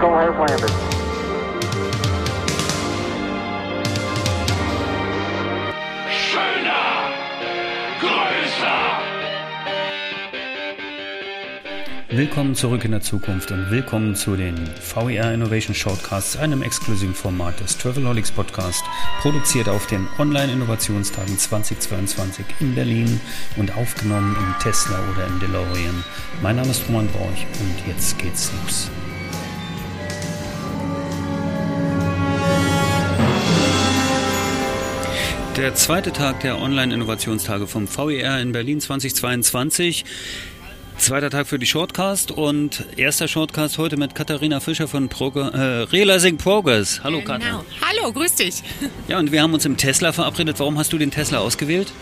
Eagle has landed. Schöner, größer. Willkommen zurück in der Zukunft und willkommen zu den VER Innovation Shortcasts, einem exklusiven Format des Travelholics Podcast, produziert auf den Online-Innovationstagen 2022 in Berlin und aufgenommen im Tesla oder im DeLorean. Mein Name ist Roman Borch und jetzt geht's los. Der zweite Tag der Online-Innovationstage vom VER in Berlin 2022. Zweiter Tag für die Shortcast und erster Shortcast heute mit Katharina Fischer von Prog äh, Realizing Progress. Hallo genau. Katharina. Hallo, grüß dich. Ja, und wir haben uns im Tesla verabredet. Warum hast du den Tesla ausgewählt?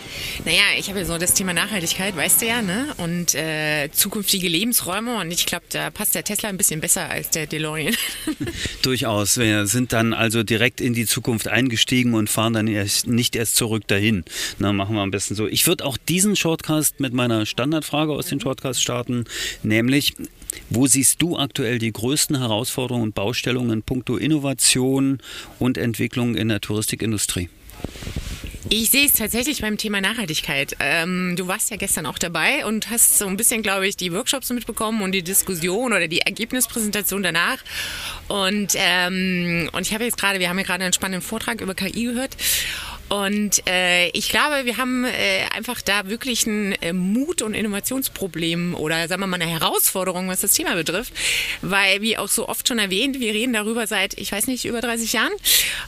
Naja, ich habe ja so das Thema Nachhaltigkeit, weißt du ja, ne? Und äh, zukünftige Lebensräume und ich glaube, da passt der Tesla ein bisschen besser als der DeLorean. Durchaus. Wir sind dann also direkt in die Zukunft eingestiegen und fahren dann erst, nicht erst zurück dahin. Na, machen wir am besten so. Ich würde auch diesen Shortcast mit meiner Standardfrage aus den Shortcasts starten, nämlich wo siehst du aktuell die größten Herausforderungen und Baustellungen in puncto Innovation und Entwicklung in der Touristikindustrie? Ich sehe es tatsächlich beim Thema Nachhaltigkeit. Ähm, du warst ja gestern auch dabei und hast so ein bisschen, glaube ich, die Workshops mitbekommen und die Diskussion oder die Ergebnispräsentation danach. Und, ähm, und ich habe jetzt gerade, wir haben ja gerade einen spannenden Vortrag über KI gehört. Und äh, ich glaube, wir haben äh, einfach da wirklich ein äh, Mut- und Innovationsproblem oder sagen wir mal eine Herausforderung, was das Thema betrifft. Weil, wie auch so oft schon erwähnt, wir reden darüber seit, ich weiß nicht, über 30 Jahren.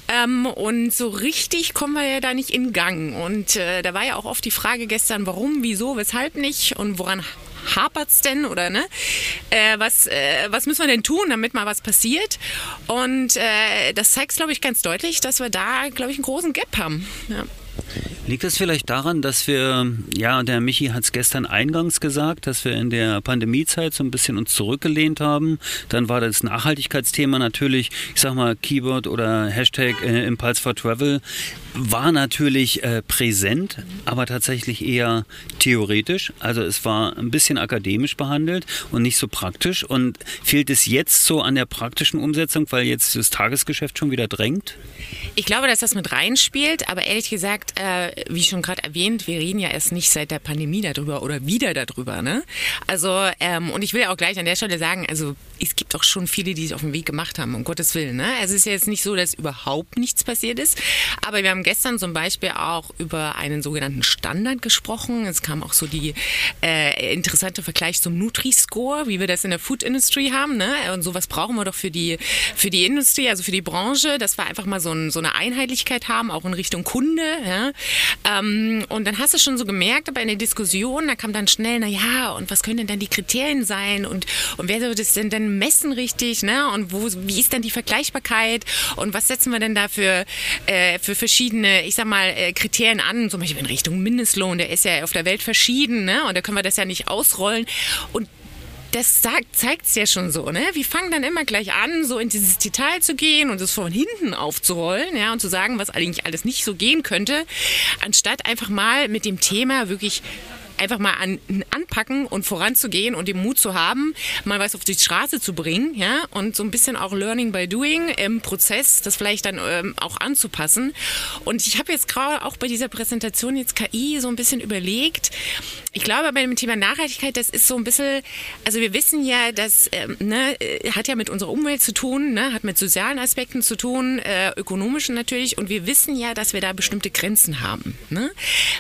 Ähm, und so richtig kommen wir ja da nicht in Gang. Und äh, da war ja auch oft die Frage gestern, warum, wieso, weshalb nicht und woran hapert's denn oder ne? Äh, was, äh, was müssen wir denn tun, damit mal was passiert? Und äh, das zeigt, glaube ich, ganz deutlich, dass wir da, glaube ich, einen großen Gap haben. Ja. Liegt es vielleicht daran, dass wir, ja, der Michi hat es gestern eingangs gesagt, dass wir in der Pandemiezeit so ein bisschen uns zurückgelehnt haben. Dann war das Nachhaltigkeitsthema natürlich, ich sag mal, Keyword oder Hashtag äh, Impulse for Travel war natürlich äh, präsent, aber tatsächlich eher theoretisch. Also es war ein bisschen akademisch behandelt und nicht so praktisch. Und fehlt es jetzt so an der praktischen Umsetzung, weil jetzt das Tagesgeschäft schon wieder drängt? Ich glaube, dass das mit reinspielt, aber ehrlich gesagt, äh, wie schon gerade erwähnt, wir reden ja erst nicht seit der Pandemie darüber oder wieder darüber. Ne? Also, ähm, und ich will ja auch gleich an der Stelle sagen, also es gibt auch schon viele, die es auf den Weg gemacht haben, um Gottes Willen. Ne? Also es ist ja jetzt nicht so, dass überhaupt nichts passiert ist, aber wir haben gestern zum Beispiel auch über einen sogenannten Standard gesprochen. Es kam auch so die äh, interessante Vergleich zum Nutri-Score, wie wir das in der Food Industry haben. Ne? Und sowas brauchen wir doch für die, für die Industrie, also für die Branche, dass wir einfach mal so, ein, so eine Einheitlichkeit haben, auch in Richtung Kunde. Ja? Ähm, und dann hast du schon so gemerkt, aber in der Diskussion, da kam dann schnell, na ja, und was können denn dann die Kriterien sein und, und wer soll das denn dann messen richtig, ne? Und wo, wie ist denn die Vergleichbarkeit und was setzen wir denn da für, äh, für verschiedene, ich sag mal, äh, Kriterien an, zum Beispiel in Richtung Mindestlohn, der ist ja auf der Welt verschieden, ne? Und da können wir das ja nicht ausrollen. Und das zeigt es ja schon so, ne? Wir fangen dann immer gleich an, so in dieses Detail zu gehen und es von hinten aufzurollen, ja, und zu sagen, was eigentlich alles nicht so gehen könnte, anstatt einfach mal mit dem Thema wirklich einfach mal an, anpacken und voranzugehen und den Mut zu haben, mal was auf die Straße zu bringen, ja, und so ein bisschen auch Learning by Doing im Prozess, das vielleicht dann ähm, auch anzupassen. Und ich habe jetzt gerade auch bei dieser Präsentation jetzt KI so ein bisschen überlegt. Ich glaube, bei dem Thema Nachhaltigkeit, das ist so ein bisschen, also wir wissen ja, das ähm, ne, hat ja mit unserer Umwelt zu tun, ne, hat mit sozialen Aspekten zu tun, äh, ökonomischen natürlich, und wir wissen ja, dass wir da bestimmte Grenzen haben. Ne?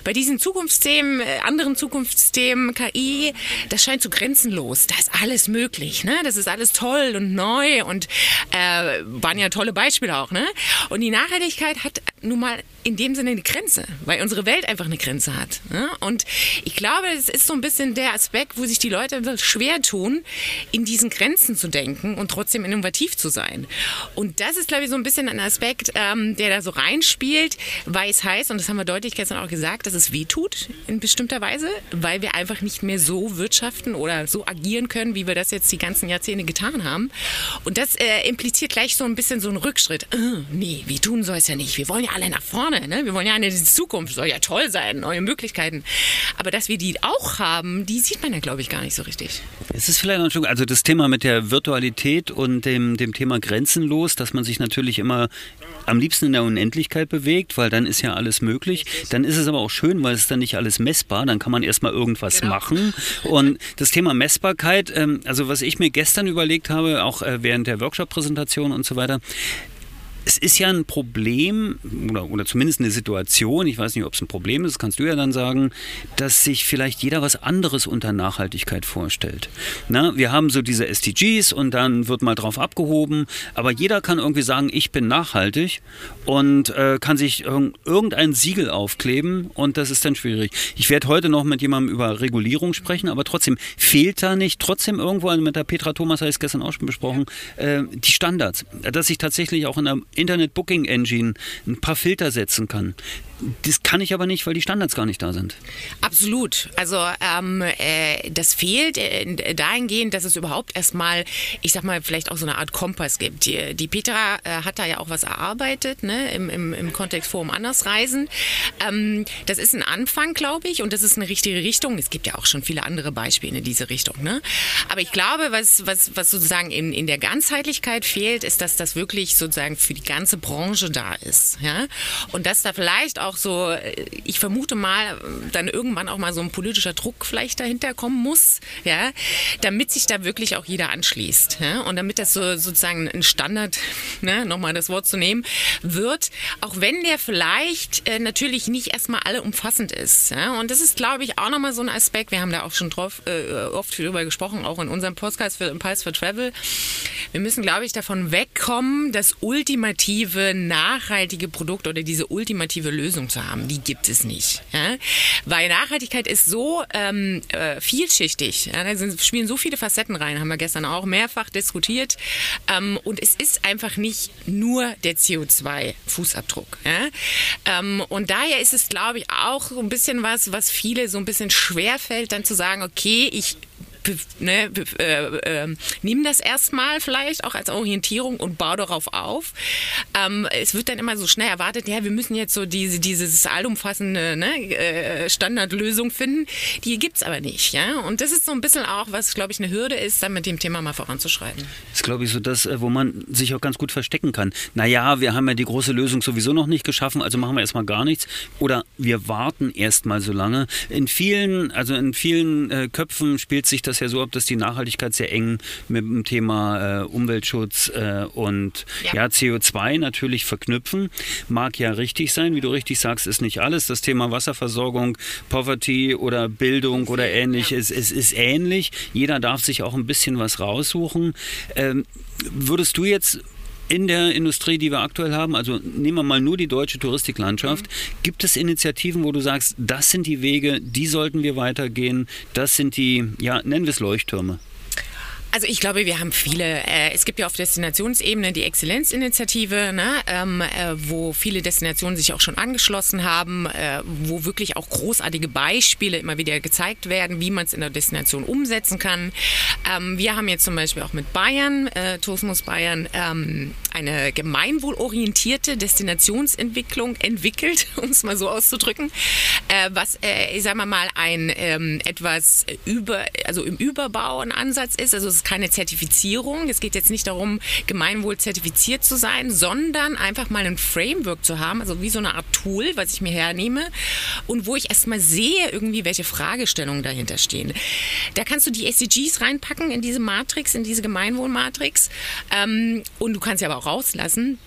Bei diesen Zukunftsthemen, äh, anderen Zukunftsthemen, KI, das scheint so grenzenlos. Da ist alles möglich. Ne? Das ist alles toll und neu und äh, waren ja tolle Beispiele auch. Ne? Und die Nachhaltigkeit hat nun mal in dem Sinne eine Grenze, weil unsere Welt einfach eine Grenze hat. Ne? Und ich glaube, es ist so ein bisschen der Aspekt, wo sich die Leute schwer tun, in diesen Grenzen zu denken und trotzdem innovativ zu sein. Und das ist, glaube ich, so ein bisschen ein Aspekt, ähm, der da so reinspielt, weil es heißt, und das haben wir deutlich gestern auch gesagt, dass es weh tut in bestimmter Weise, weil wir einfach nicht mehr so wirtschaften oder so agieren können, wie wir das jetzt die ganzen Jahrzehnte getan haben. Und das äh, impliziert gleich so ein bisschen so einen Rückschritt. Äh, nee, wir tun soll es ja nicht. Wir wollen ja alle nach vorne. Ne? Wir wollen ja in die Zukunft. Soll ja toll sein, neue Möglichkeiten. Aber dass wir die auch haben, die sieht man ja, glaube ich, gar nicht so richtig. Es ist vielleicht noch schon, also das Thema mit der Virtualität und dem, dem Thema grenzenlos, dass man sich natürlich immer am liebsten in der Unendlichkeit bewegt, weil dann ist ja alles möglich. Dann ist es aber auch schön, weil es dann nicht alles messbar. Dann kann man erstmal irgendwas genau. machen. Und das Thema Messbarkeit, ähm, also was ich mir gestern überlegt habe, auch äh, während der Workshop-Präsentation und so weiter, es ist ja ein Problem oder, oder zumindest eine Situation, ich weiß nicht, ob es ein Problem ist, kannst du ja dann sagen, dass sich vielleicht jeder was anderes unter Nachhaltigkeit vorstellt. Na, wir haben so diese SDGs und dann wird mal drauf abgehoben, aber jeder kann irgendwie sagen, ich bin nachhaltig und äh, kann sich irgendein Siegel aufkleben und das ist dann schwierig. Ich werde heute noch mit jemandem über Regulierung sprechen, aber trotzdem fehlt da nicht trotzdem irgendwo, also mit der Petra Thomas habe ich es gestern auch schon besprochen, äh, die Standards, dass ich tatsächlich auch in der Internet Booking Engine ein paar Filter setzen kann. Das kann ich aber nicht, weil die Standards gar nicht da sind. Absolut. Also ähm, äh, das fehlt äh, dahingehend, dass es überhaupt erstmal, ich sag mal, vielleicht auch so eine Art Kompass gibt. Die, die Petra äh, hat da ja auch was erarbeitet, ne, im, im, im Kontext Forum Andersreisen. Ähm, das ist ein Anfang, glaube ich, und das ist eine richtige Richtung. Es gibt ja auch schon viele andere Beispiele in diese Richtung. Ne? Aber ich glaube, was, was, was sozusagen in, in der Ganzheitlichkeit fehlt, ist, dass das wirklich sozusagen für die ganze Branche da ist. Ja? Und dass da vielleicht auch auch so, äh, ich vermute mal, dann irgendwann auch mal so ein politischer Druck vielleicht dahinter kommen muss, ja, damit sich da wirklich auch jeder anschließt. Ja, und damit das so sozusagen ein Standard, ne, nochmal das Wort zu nehmen, wird, auch wenn der vielleicht äh, natürlich nicht erstmal alle umfassend ist. Ja, und das ist, glaube ich, auch nochmal so ein Aspekt, wir haben da auch schon drauf, äh, oft darüber gesprochen, auch in unserem Podcast für Impulse for Travel. Wir müssen, glaube ich, davon wegkommen, das ultimative, nachhaltige Produkt oder diese ultimative Lösung Lösung zu haben. Die gibt es nicht. Ja? Weil Nachhaltigkeit ist so ähm, äh, vielschichtig. Ja? Da sind, spielen so viele Facetten rein, haben wir gestern auch mehrfach diskutiert. Ähm, und es ist einfach nicht nur der CO2-Fußabdruck. Ja? Ähm, und daher ist es, glaube ich, auch ein bisschen was, was viele so ein bisschen schwerfällt, dann zu sagen, okay, ich ne, äh, äh, nimm das erstmal vielleicht auch als Orientierung und bau darauf auf. Ähm, es wird dann immer so schnell erwartet, ja, wir müssen jetzt so diese dieses allumfassende ne, äh, Standardlösung finden. Die gibt's aber nicht, ja. Und das ist so ein bisschen auch, was glaube ich eine Hürde ist, dann mit dem Thema mal voranzuschreiten. Das ist glaube ich so das, äh, wo man sich auch ganz gut verstecken kann. Naja, wir haben ja die große Lösung sowieso noch nicht geschaffen, also machen wir erstmal gar nichts. Oder wir warten erstmal so lange. In vielen, also in vielen äh, Köpfen spielt sich das das ja so ab, dass die Nachhaltigkeit sehr eng mit dem Thema äh, Umweltschutz äh, und ja. ja. CO2 natürlich verknüpfen. Mag ja richtig sein, wie du richtig sagst, ist nicht alles. Das Thema Wasserversorgung, Poverty oder Bildung oder ähnlich, ja. es, es ist ähnlich. Jeder darf sich auch ein bisschen was raussuchen. Ähm, würdest du jetzt in der Industrie, die wir aktuell haben, also nehmen wir mal nur die deutsche Touristiklandschaft, mhm. gibt es Initiativen, wo du sagst, das sind die Wege, die sollten wir weitergehen, das sind die, ja, nennen wir es Leuchttürme? Also ich glaube, wir haben viele. Äh, es gibt ja auf Destinationsebene die Exzellenzinitiative, ne, ähm, äh, wo viele Destinationen sich auch schon angeschlossen haben, äh, wo wirklich auch großartige Beispiele immer wieder gezeigt werden, wie man es in der Destination umsetzen kann. Ähm, wir haben jetzt zum Beispiel auch mit Bayern, äh, Tourismus Bayern, ähm, eine gemeinwohlorientierte Destinationsentwicklung entwickelt, um es mal so auszudrücken, äh, was, äh, ich sag mal ein ähm, etwas über, also im Überbau ein Ansatz ist. Also ist keine Zertifizierung. Es geht jetzt nicht darum, gemeinwohl zertifiziert zu sein, sondern einfach mal ein Framework zu haben, also wie so eine Art Tool, was ich mir hernehme und wo ich erstmal sehe, irgendwie, welche Fragestellungen dahinter stehen. Da kannst du die SDGs reinpacken in diese Matrix, in diese Gemeinwohlmatrix. Ähm, und du kannst sie aber auch rauslassen.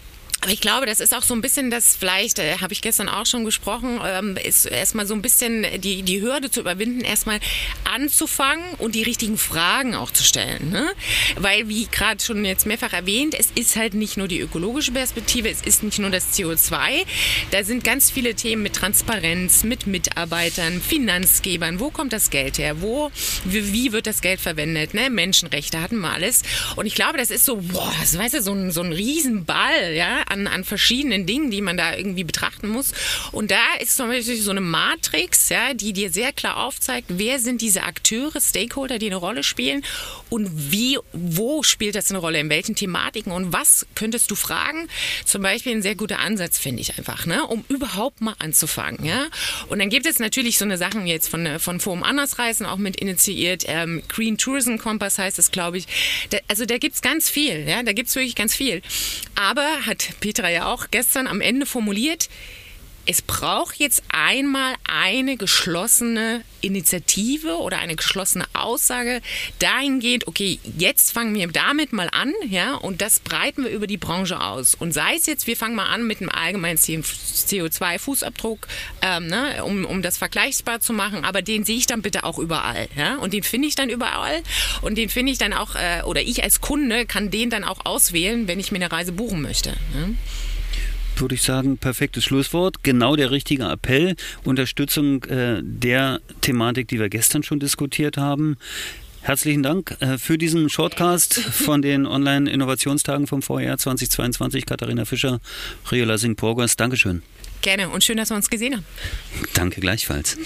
Aber ich glaube, das ist auch so ein bisschen das, vielleicht äh, habe ich gestern auch schon gesprochen, ähm, ist erstmal so ein bisschen die, die Hürde zu überwinden, erstmal anzufangen und die richtigen Fragen auch zu stellen. Ne? Weil, wie gerade schon jetzt mehrfach erwähnt, es ist halt nicht nur die ökologische Perspektive, es ist nicht nur das CO2. Da sind ganz viele Themen mit Transparenz, mit Mitarbeitern, Finanzgebern. Wo kommt das Geld her? Wo, wie, wie wird das Geld verwendet? Ne? Menschenrechte hatten wir alles. Und ich glaube, das ist so, boah, das weißt du, so ein, so ein Riesenball, ja, an, an verschiedenen Dingen, die man da irgendwie betrachten muss. Und da ist zum Beispiel so eine Matrix, ja, die dir sehr klar aufzeigt, wer sind diese Akteure, Stakeholder, die eine Rolle spielen und wie, wo spielt das eine Rolle, in welchen Thematiken und was könntest du fragen? Zum Beispiel ein sehr guter Ansatz, finde ich einfach, ne, um überhaupt mal anzufangen. Ja? Und dann gibt es natürlich so eine Sachen jetzt von, von Forum Andersreisen auch mit initiiert. Ähm, Green Tourism Compass heißt es, glaube ich. Da, also da gibt es ganz viel, ja, da gibt es wirklich ganz viel. Aber hat Petra ja auch gestern am Ende formuliert, es braucht jetzt einmal eine geschlossene Initiative oder eine geschlossene Aussage dahingehend, okay, jetzt fangen wir damit mal an, ja, und das breiten wir über die Branche aus. Und sei es jetzt, wir fangen mal an mit einem allgemeinen CO2-Fußabdruck, ähm, ne, um, um das vergleichbar zu machen, aber den sehe ich dann bitte auch überall, ja, und den finde ich dann überall und den finde ich dann auch, äh, oder ich als Kunde kann den dann auch auswählen, wenn ich mir eine Reise buchen möchte. Ja würde ich sagen, perfektes Schlusswort. Genau der richtige Appell. Unterstützung äh, der Thematik, die wir gestern schon diskutiert haben. Herzlichen Dank äh, für diesen Shortcast von den Online-Innovationstagen vom Vorjahr 2022. Katharina Fischer, Rio Lassing-Porgas. Dankeschön. Gerne und schön, dass wir uns gesehen haben. Danke gleichfalls.